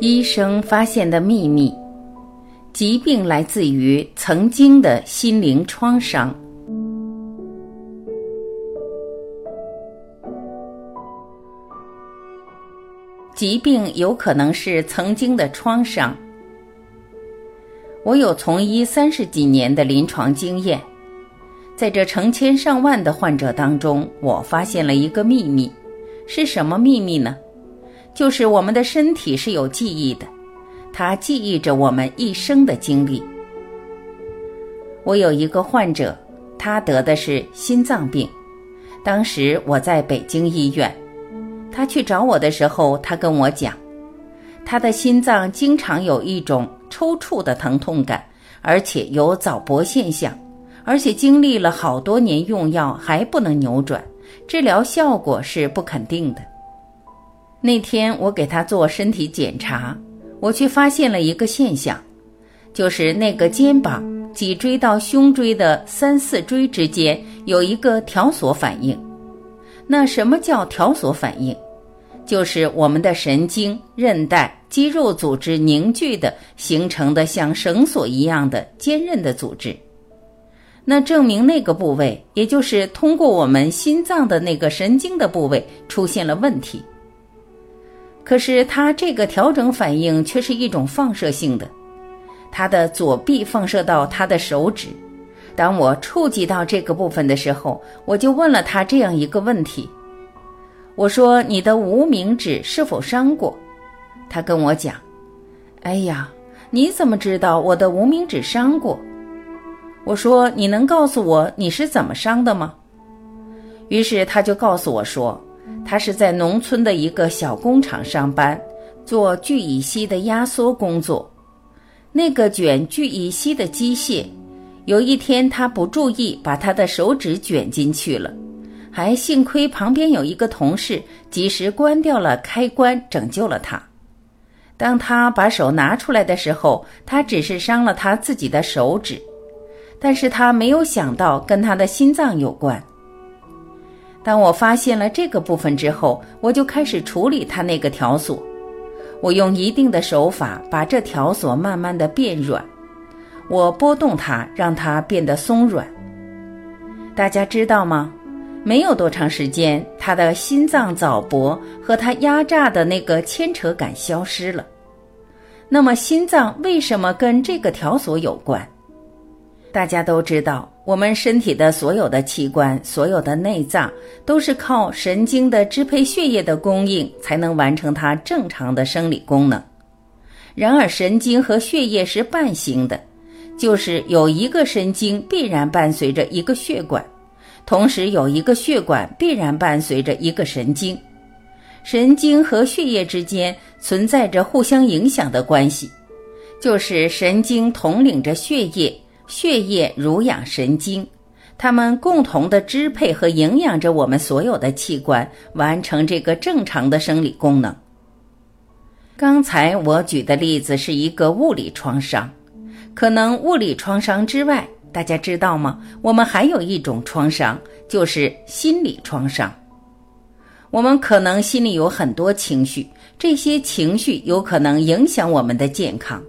医生发现的秘密：疾病来自于曾经的心灵创伤。疾病有可能是曾经的创伤。我有从医三十几年的临床经验，在这成千上万的患者当中，我发现了一个秘密，是什么秘密呢？就是我们的身体是有记忆的，它记忆着我们一生的经历。我有一个患者，他得的是心脏病，当时我在北京医院，他去找我的时候，他跟我讲，他的心脏经常有一种抽搐的疼痛感，而且有早搏现象，而且经历了好多年用药还不能扭转，治疗效果是不肯定的。那天我给他做身体检查，我却发现了一个现象，就是那个肩膀脊椎到胸椎的三四椎之间有一个条索反应。那什么叫条索反应？就是我们的神经、韧带、肌肉组织凝聚的形成的像绳索一样的坚韧的组织。那证明那个部位，也就是通过我们心脏的那个神经的部位出现了问题。可是他这个调整反应却是一种放射性的，他的左臂放射到他的手指。当我触及到这个部分的时候，我就问了他这样一个问题：我说你的无名指是否伤过？他跟我讲：“哎呀，你怎么知道我的无名指伤过？”我说：“你能告诉我你是怎么伤的吗？”于是他就告诉我说。他是在农村的一个小工厂上班，做聚乙烯的压缩工作。那个卷聚乙烯的机械，有一天他不注意，把他的手指卷进去了，还幸亏旁边有一个同事及时关掉了开关，拯救了他。当他把手拿出来的时候，他只是伤了他自己的手指，但是他没有想到跟他的心脏有关。当我发现了这个部分之后，我就开始处理它那个条索。我用一定的手法把这条索慢慢的变软，我拨动它，让它变得松软。大家知道吗？没有多长时间，他的心脏早搏和他压榨的那个牵扯感消失了。那么，心脏为什么跟这个条索有关？大家都知道。我们身体的所有的器官、所有的内脏，都是靠神经的支配血液的供应，才能完成它正常的生理功能。然而，神经和血液是伴行的，就是有一个神经必然伴随着一个血管，同时有一个血管必然伴随着一个神经。神经和血液之间存在着互相影响的关系，就是神经统领着血液。血液濡养神经，它们共同的支配和营养着我们所有的器官，完成这个正常的生理功能。刚才我举的例子是一个物理创伤，可能物理创伤之外，大家知道吗？我们还有一种创伤，就是心理创伤。我们可能心里有很多情绪，这些情绪有可能影响我们的健康。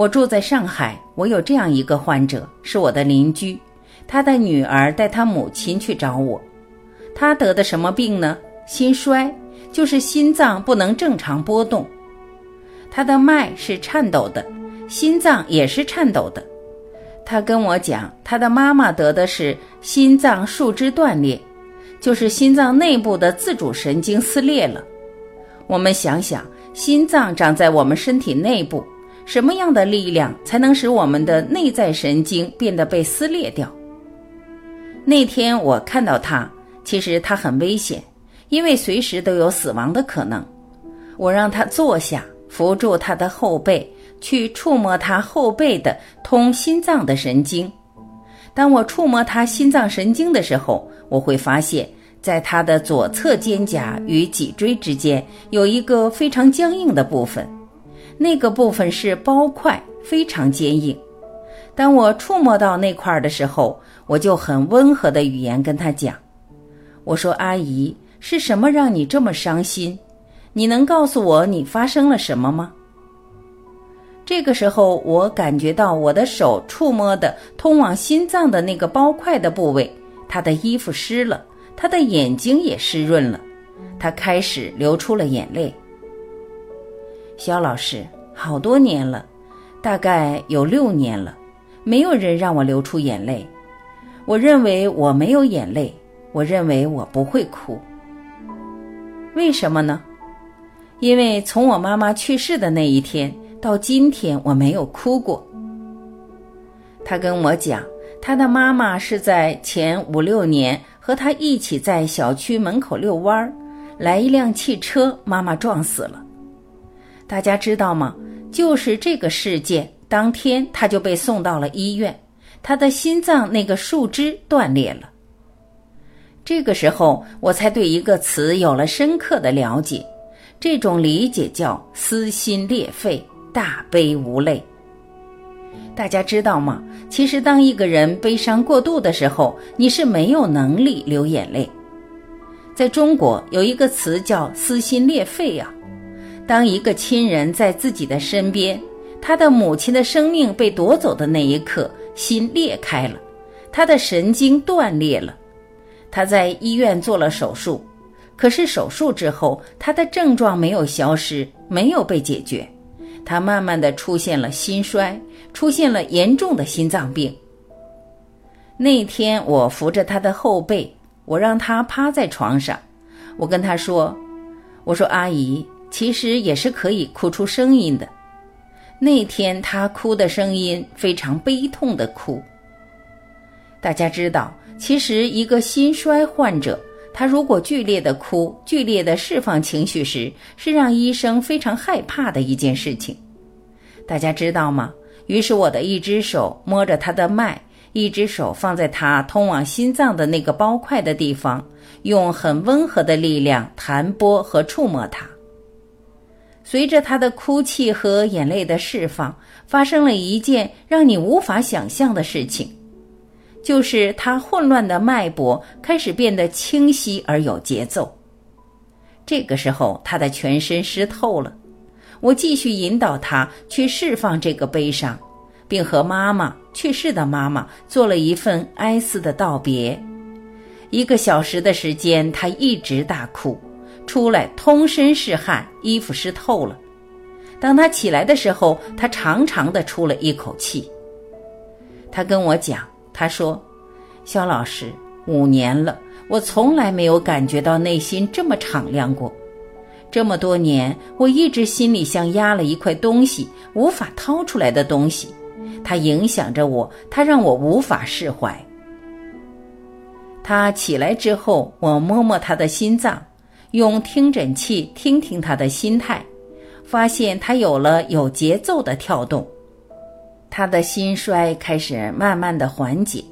我住在上海，我有这样一个患者，是我的邻居。他的女儿带他母亲去找我。他得的什么病呢？心衰，就是心脏不能正常波动。他的脉是颤抖的，心脏也是颤抖的。他跟我讲，他的妈妈得的是心脏树枝断裂，就是心脏内部的自主神经撕裂了。我们想想，心脏长在我们身体内部。什么样的力量才能使我们的内在神经变得被撕裂掉？那天我看到他，其实他很危险，因为随时都有死亡的可能。我让他坐下，扶住他的后背，去触摸他后背的通心脏的神经。当我触摸他心脏神经的时候，我会发现，在他的左侧肩胛与脊椎之间有一个非常僵硬的部分。那个部分是包块，非常坚硬。当我触摸到那块的时候，我就很温和的语言跟他讲：“我说，阿姨，是什么让你这么伤心？你能告诉我你发生了什么吗？”这个时候，我感觉到我的手触摸的通往心脏的那个包块的部位，他的衣服湿了，他的眼睛也湿润了，他开始流出了眼泪。肖老师，好多年了，大概有六年了，没有人让我流出眼泪。我认为我没有眼泪，我认为我不会哭。为什么呢？因为从我妈妈去世的那一天。到今天我没有哭过。他跟我讲，他的妈妈是在前五六年和他一起在小区门口遛弯儿，来一辆汽车，妈妈撞死了。大家知道吗？就是这个事件当天，他就被送到了医院，他的心脏那个树枝断裂了。这个时候，我才对一个词有了深刻的了解，这种理解叫撕心裂肺。大悲无泪。大家知道吗？其实，当一个人悲伤过度的时候，你是没有能力流眼泪。在中国有一个词叫“撕心裂肺”啊。当一个亲人在自己的身边，他的母亲的生命被夺走的那一刻，心裂开了，他的神经断裂了，他在医院做了手术，可是手术之后，他的症状没有消失，没有被解决。他慢慢的出现了心衰，出现了严重的心脏病。那天我扶着他的后背，我让他趴在床上，我跟他说：“我说阿姨，其实也是可以哭出声音的。”那天他哭的声音非常悲痛的哭。大家知道，其实一个心衰患者。他如果剧烈的哭，剧烈的释放情绪时，是让医生非常害怕的一件事情。大家知道吗？于是我的一只手摸着他的脉，一只手放在他通往心脏的那个包块的地方，用很温和的力量弹拨和触摸它。随着他的哭泣和眼泪的释放，发生了一件让你无法想象的事情。就是他混乱的脉搏开始变得清晰而有节奏。这个时候，他的全身湿透了。我继续引导他去释放这个悲伤，并和妈妈去世的妈妈做了一份哀思的道别。一个小时的时间，他一直大哭，出来通身是汗，衣服湿透了。当他起来的时候，他长长的出了一口气。他跟我讲。他说：“肖老师，五年了，我从来没有感觉到内心这么敞亮过。这么多年，我一直心里像压了一块东西，无法掏出来的东西，它影响着我，它让我无法释怀。”他起来之后，我摸摸他的心脏，用听诊器听听他的心态，发现他有了有节奏的跳动。他的心衰开始慢慢的缓解，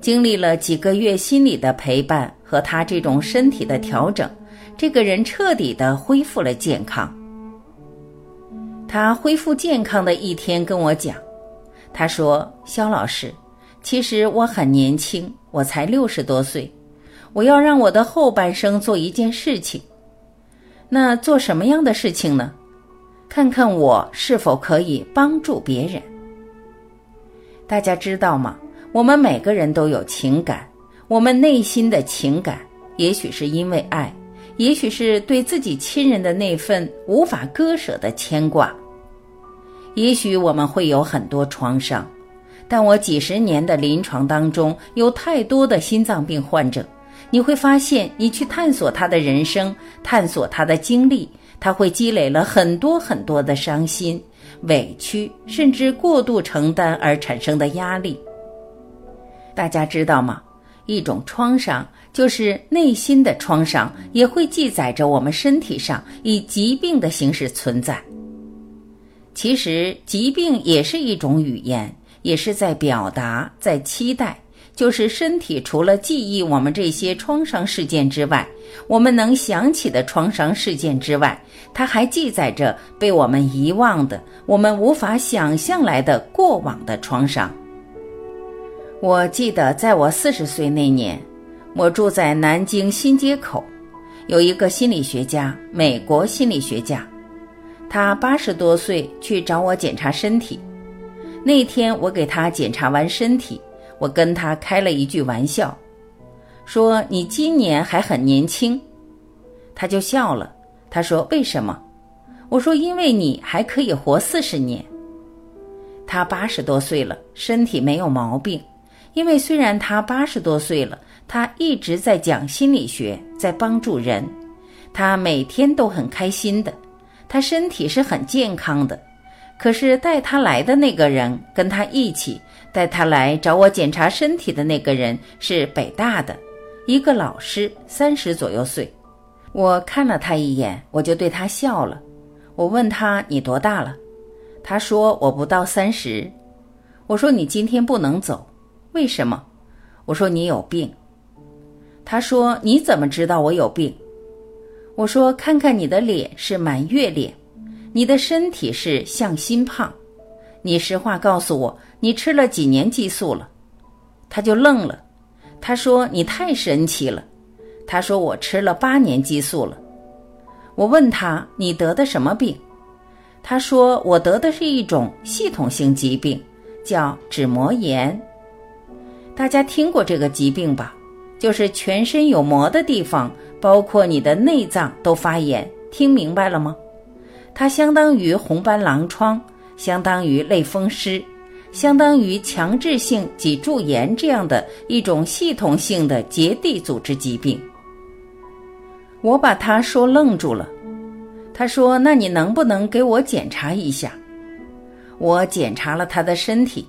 经历了几个月心理的陪伴和他这种身体的调整，这个人彻底的恢复了健康。他恢复健康的一天跟我讲，他说：“肖老师，其实我很年轻，我才六十多岁，我要让我的后半生做一件事情，那做什么样的事情呢？”看看我是否可以帮助别人。大家知道吗？我们每个人都有情感，我们内心的情感，也许是因为爱，也许是对自己亲人的那份无法割舍的牵挂。也许我们会有很多创伤，但我几十年的临床当中，有太多的心脏病患者，你会发现，你去探索他的人生，探索他的经历。他会积累了很多很多的伤心、委屈，甚至过度承担而产生的压力。大家知道吗？一种创伤就是内心的创伤，也会记载着我们身体上以疾病的形式存在。其实，疾病也是一种语言，也是在表达，在期待。就是身体除了记忆我们这些创伤事件之外，我们能想起的创伤事件之外，它还记载着被我们遗忘的、我们无法想象来的过往的创伤。我记得在我四十岁那年，我住在南京新街口，有一个心理学家，美国心理学家，他八十多岁去找我检查身体。那天我给他检查完身体，我跟他开了一句玩笑，说：“你今年还很年轻。”他就笑了。他说：“为什么？”我说：“因为你还可以活四十年。”他八十多岁了，身体没有毛病。因为虽然他八十多岁了，他一直在讲心理学，在帮助人，他每天都很开心的，他身体是很健康的。可是带他来的那个人，跟他一起带他来找我检查身体的那个人是北大的一个老师，三十左右岁。我看了他一眼，我就对他笑了。我问他：“你多大了？”他说：“我不到三十。”我说：“你今天不能走。”为什么？我说你有病。他说你怎么知道我有病？我说看看你的脸是满月脸，你的身体是向心胖。你实话告诉我，你吃了几年激素了？他就愣了。他说你太神奇了。他说我吃了八年激素了。我问他你得的什么病？他说我得的是一种系统性疾病，叫脂膜炎。大家听过这个疾病吧？就是全身有膜的地方，包括你的内脏都发炎。听明白了吗？它相当于红斑狼疮，相当于类风湿，相当于强制性脊柱炎这样的一种系统性的结缔组织疾病。我把他说愣住了。他说：“那你能不能给我检查一下？”我检查了他的身体，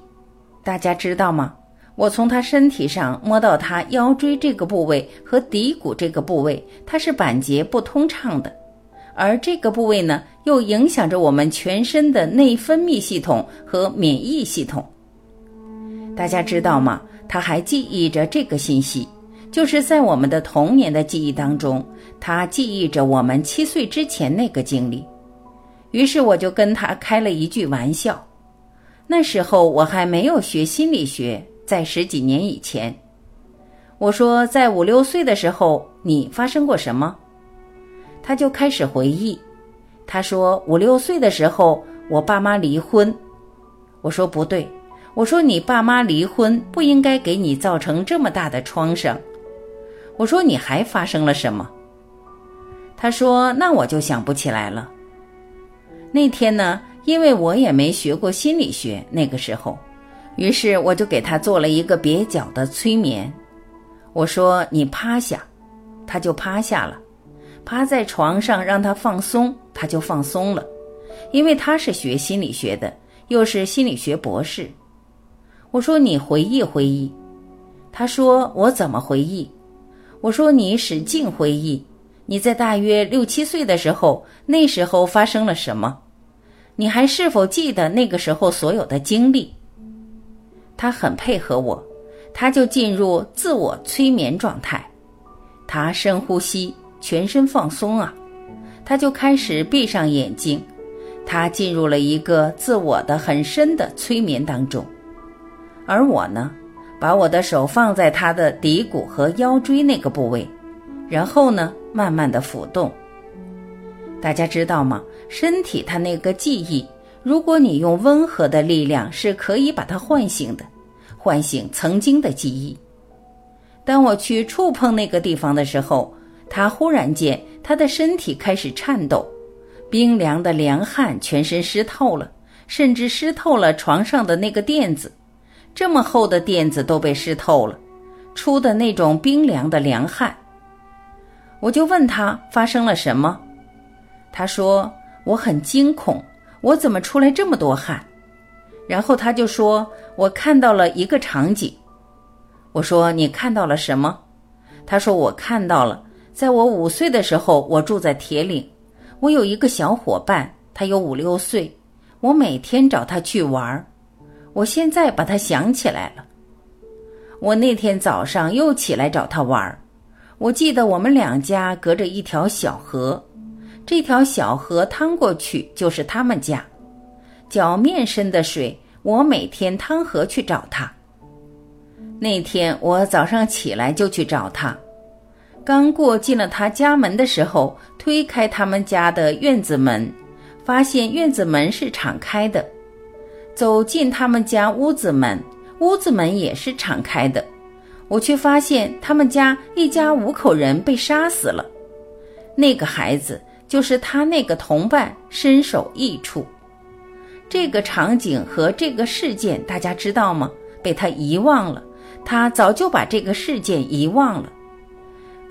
大家知道吗？我从他身体上摸到他腰椎这个部位和骶骨这个部位，它是板结不通畅的，而这个部位呢，又影响着我们全身的内分泌系统和免疫系统。大家知道吗？他还记忆着这个信息，就是在我们的童年的记忆当中，他记忆着我们七岁之前那个经历。于是我就跟他开了一句玩笑，那时候我还没有学心理学。在十几年以前，我说在五六岁的时候，你发生过什么？他就开始回忆。他说五六岁的时候，我爸妈离婚。我说不对，我说你爸妈离婚不应该给你造成这么大的创伤。我说你还发生了什么？他说那我就想不起来了。那天呢，因为我也没学过心理学，那个时候。于是我就给他做了一个蹩脚的催眠，我说：“你趴下。”他就趴下了，趴在床上让他放松，他就放松了，因为他是学心理学的，又是心理学博士。我说：“你回忆回忆。”他说：“我怎么回忆？”我说：“你使劲回忆，你在大约六七岁的时候，那时候发生了什么？你还是否记得那个时候所有的经历？”他很配合我，他就进入自我催眠状态，他深呼吸，全身放松啊，他就开始闭上眼睛，他进入了一个自我的很深的催眠当中，而我呢，把我的手放在他的骶骨和腰椎那个部位，然后呢，慢慢的抚动。大家知道吗？身体它那个记忆。如果你用温和的力量，是可以把它唤醒的，唤醒曾经的记忆。当我去触碰那个地方的时候，他忽然间，他的身体开始颤抖，冰凉的凉汗，全身湿透了，甚至湿透了床上的那个垫子，这么厚的垫子都被湿透了，出的那种冰凉的凉汗。我就问他发生了什么，他说我很惊恐。我怎么出来这么多汗？然后他就说：“我看到了一个场景。”我说：“你看到了什么？”他说：“我看到了，在我五岁的时候，我住在铁岭，我有一个小伙伴，他有五六岁，我每天找他去玩儿。我现在把他想起来了。我那天早上又起来找他玩儿，我记得我们两家隔着一条小河。”这条小河趟过去就是他们家，脚面深的水，我每天趟河去找他。那天我早上起来就去找他，刚过进了他家门的时候，推开他们家的院子门，发现院子门是敞开的；走进他们家屋子门，屋子门也是敞开的。我却发现他们家一家五口人被杀死了。那个孩子就是他那个同伴，身首异处。这个场景和这个事件，大家知道吗？被他遗忘了，他早就把这个事件遗忘了。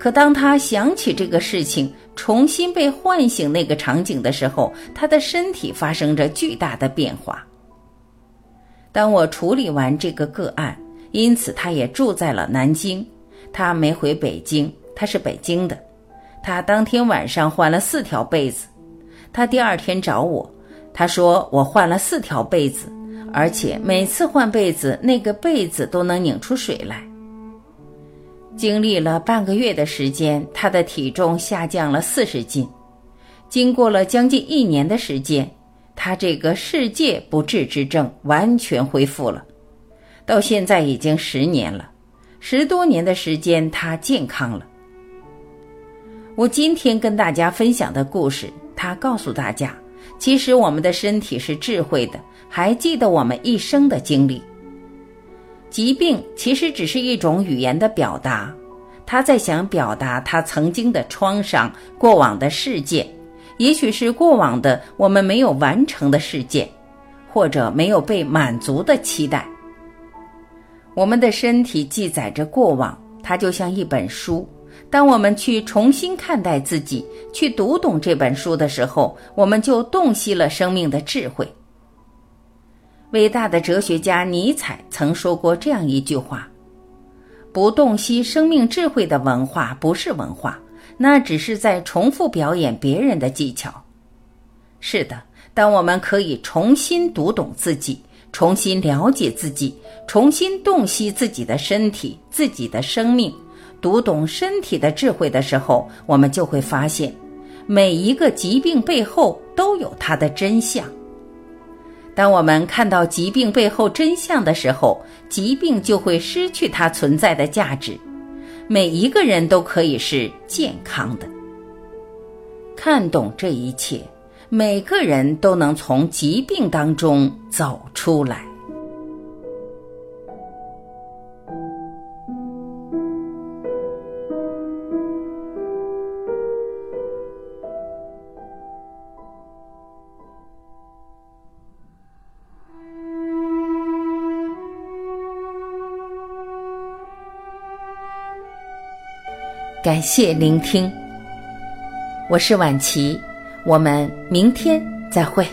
可当他想起这个事情，重新被唤醒那个场景的时候，他的身体发生着巨大的变化。当我处理完这个个案，因此他也住在了南京，他没回北京，他是北京的。他当天晚上换了四条被子，他第二天找我，他说我换了四条被子，而且每次换被子，那个被子都能拧出水来。经历了半个月的时间，他的体重下降了四十斤。经过了将近一年的时间，他这个世界不治之症完全恢复了。到现在已经十年了，十多年的时间，他健康了。我今天跟大家分享的故事，他告诉大家，其实我们的身体是智慧的，还记得我们一生的经历。疾病其实只是一种语言的表达，他在想表达他曾经的创伤、过往的事件，也许是过往的我们没有完成的事件，或者没有被满足的期待。我们的身体记载着过往，它就像一本书。当我们去重新看待自己，去读懂这本书的时候，我们就洞悉了生命的智慧。伟大的哲学家尼采曾说过这样一句话：“不洞悉生命智慧的文化不是文化，那只是在重复表演别人的技巧。”是的，当我们可以重新读懂自己，重新了解自己，重新洞悉自己的身体、自己的生命，读懂身体的智慧的时候，我们就会发现，每一个疾病背后都有它的真相。当我们看到疾病背后真相的时候，疾病就会失去它存在的价值。每一个人都可以是健康的。看懂这一切，每个人都能从疾病当中走出来。感谢聆听，我是晚琪，我们明天再会。